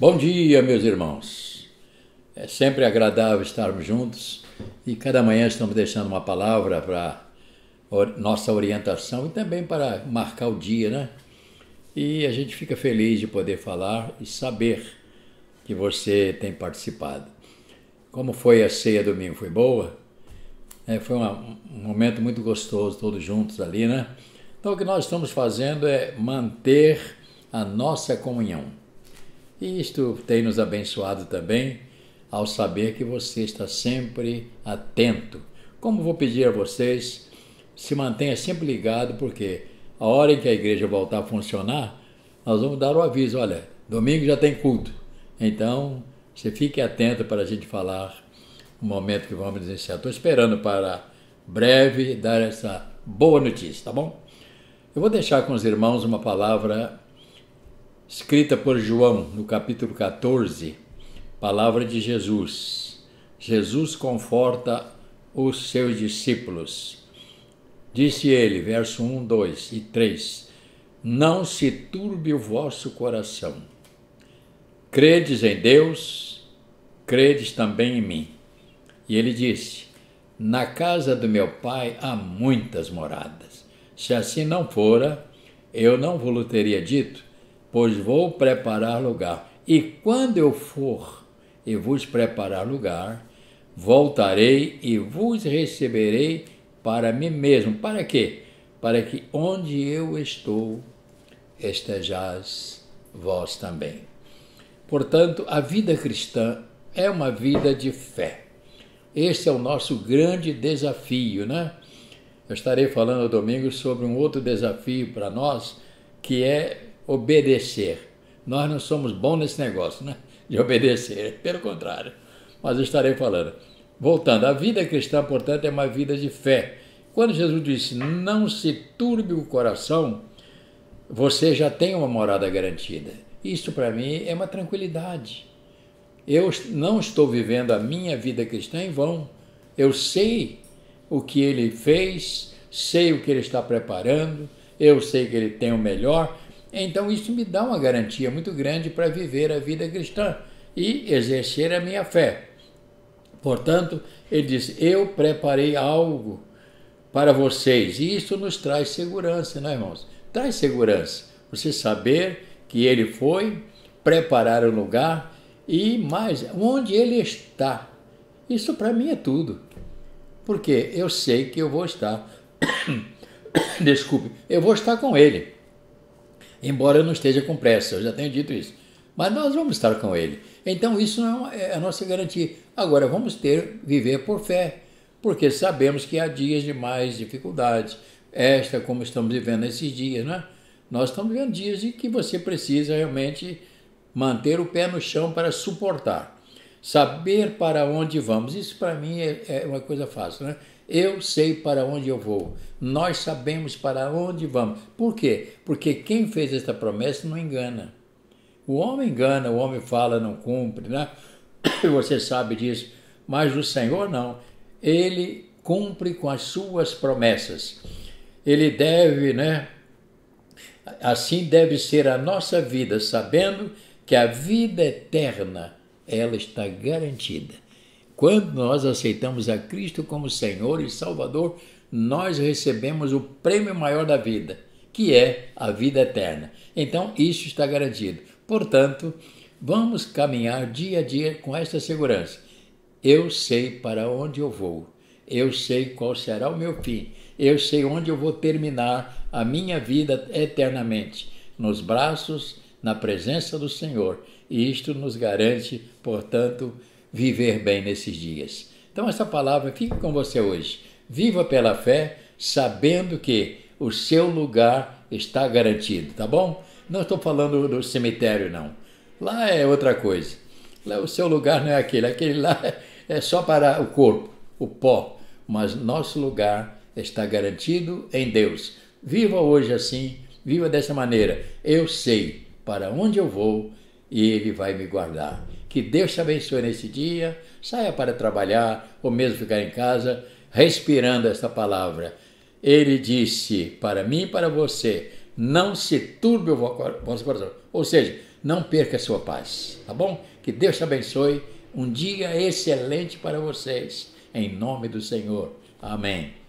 Bom dia, meus irmãos. É sempre agradável estarmos juntos e cada manhã estamos deixando uma palavra para nossa orientação e também para marcar o dia, né? E a gente fica feliz de poder falar e saber que você tem participado. Como foi a ceia domingo? Foi boa? É, foi uma, um momento muito gostoso, todos juntos ali, né? Então, o que nós estamos fazendo é manter a nossa comunhão. E isto tem nos abençoado também ao saber que você está sempre atento. Como vou pedir a vocês, se mantenha sempre ligado, porque a hora em que a igreja voltar a funcionar, nós vamos dar o aviso: olha, domingo já tem culto. Então, você fique atento para a gente falar o momento que vamos iniciar. Estou esperando para breve dar essa boa notícia, tá bom? Eu vou deixar com os irmãos uma palavra escrita por João no capítulo 14, palavra de Jesus. Jesus conforta os seus discípulos. Disse ele, verso 1, 2 e 3: Não se turbe o vosso coração. Credes em Deus, credes também em mim. E ele disse: Na casa do meu pai há muitas moradas. Se assim não fora, eu não vos teria dito pois vou preparar lugar. E quando eu for e vos preparar lugar, voltarei e vos receberei para mim mesmo. Para quê? Para que onde eu estou, estejais vós também. Portanto, a vida cristã é uma vida de fé. Esse é o nosso grande desafio, né? Eu estarei falando domingo sobre um outro desafio para nós, que é obedecer. Nós não somos bons nesse negócio, né? De obedecer, pelo contrário. Mas estarei falando. Voltando, a vida cristã, portanto, é uma vida de fé. Quando Jesus disse, não se turbe o coração, você já tem uma morada garantida. Isso para mim é uma tranquilidade. Eu não estou vivendo a minha vida cristã em vão. Eu sei o que ele fez, sei o que ele está preparando, eu sei que ele tem o melhor então isso me dá uma garantia muito grande para viver a vida cristã e exercer a minha fé. Portanto, ele diz: Eu preparei algo para vocês. E isso nos traz segurança, não é, irmãos? Traz segurança. Você saber que ele foi preparar o lugar e mais, onde ele está. Isso para mim é tudo. Porque eu sei que eu vou estar. Desculpe, eu vou estar com ele embora eu não esteja com pressa, eu já tenho dito isso. Mas nós vamos estar com Ele. Então isso é a nossa garantia. Agora vamos ter, viver por fé, porque sabemos que há dias de mais dificuldades. Esta, como estamos vivendo esses dias, né? Nós estamos vivendo dias em que você precisa realmente manter o pé no chão para suportar. Saber para onde vamos, isso para mim é, é uma coisa fácil, né? Eu sei para onde eu vou. Nós sabemos para onde vamos. Por quê? Porque quem fez esta promessa não engana. O homem engana, o homem fala, não cumpre, né? Você sabe disso. Mas o Senhor não. Ele cumpre com as suas promessas. Ele deve, né? Assim deve ser a nossa vida, sabendo que a vida eterna ela está garantida. Quando nós aceitamos a Cristo como Senhor e Salvador, nós recebemos o prêmio maior da vida, que é a vida eterna. Então, isso está garantido. Portanto, vamos caminhar dia a dia com esta segurança. Eu sei para onde eu vou. Eu sei qual será o meu fim. Eu sei onde eu vou terminar a minha vida eternamente, nos braços, na presença do Senhor. E isto nos garante, portanto, viver bem nesses dias. Então, essa palavra fica com você hoje. Viva pela fé, sabendo que o seu lugar está garantido, tá bom? Não estou falando do cemitério, não. Lá é outra coisa. Lá, o seu lugar não é aquele. Aquele lá é só para o corpo, o pó. Mas nosso lugar está garantido em Deus. Viva hoje assim, viva dessa maneira. Eu sei para onde eu vou e Ele vai me guardar. Que Deus te abençoe nesse dia. Saia para trabalhar ou mesmo ficar em casa, respirando esta palavra. Ele disse para mim e para você: não se turbe o vosso coração. Ou seja, não perca a sua paz, tá bom? Que Deus te abençoe. Um dia excelente para vocês, em nome do Senhor. Amém.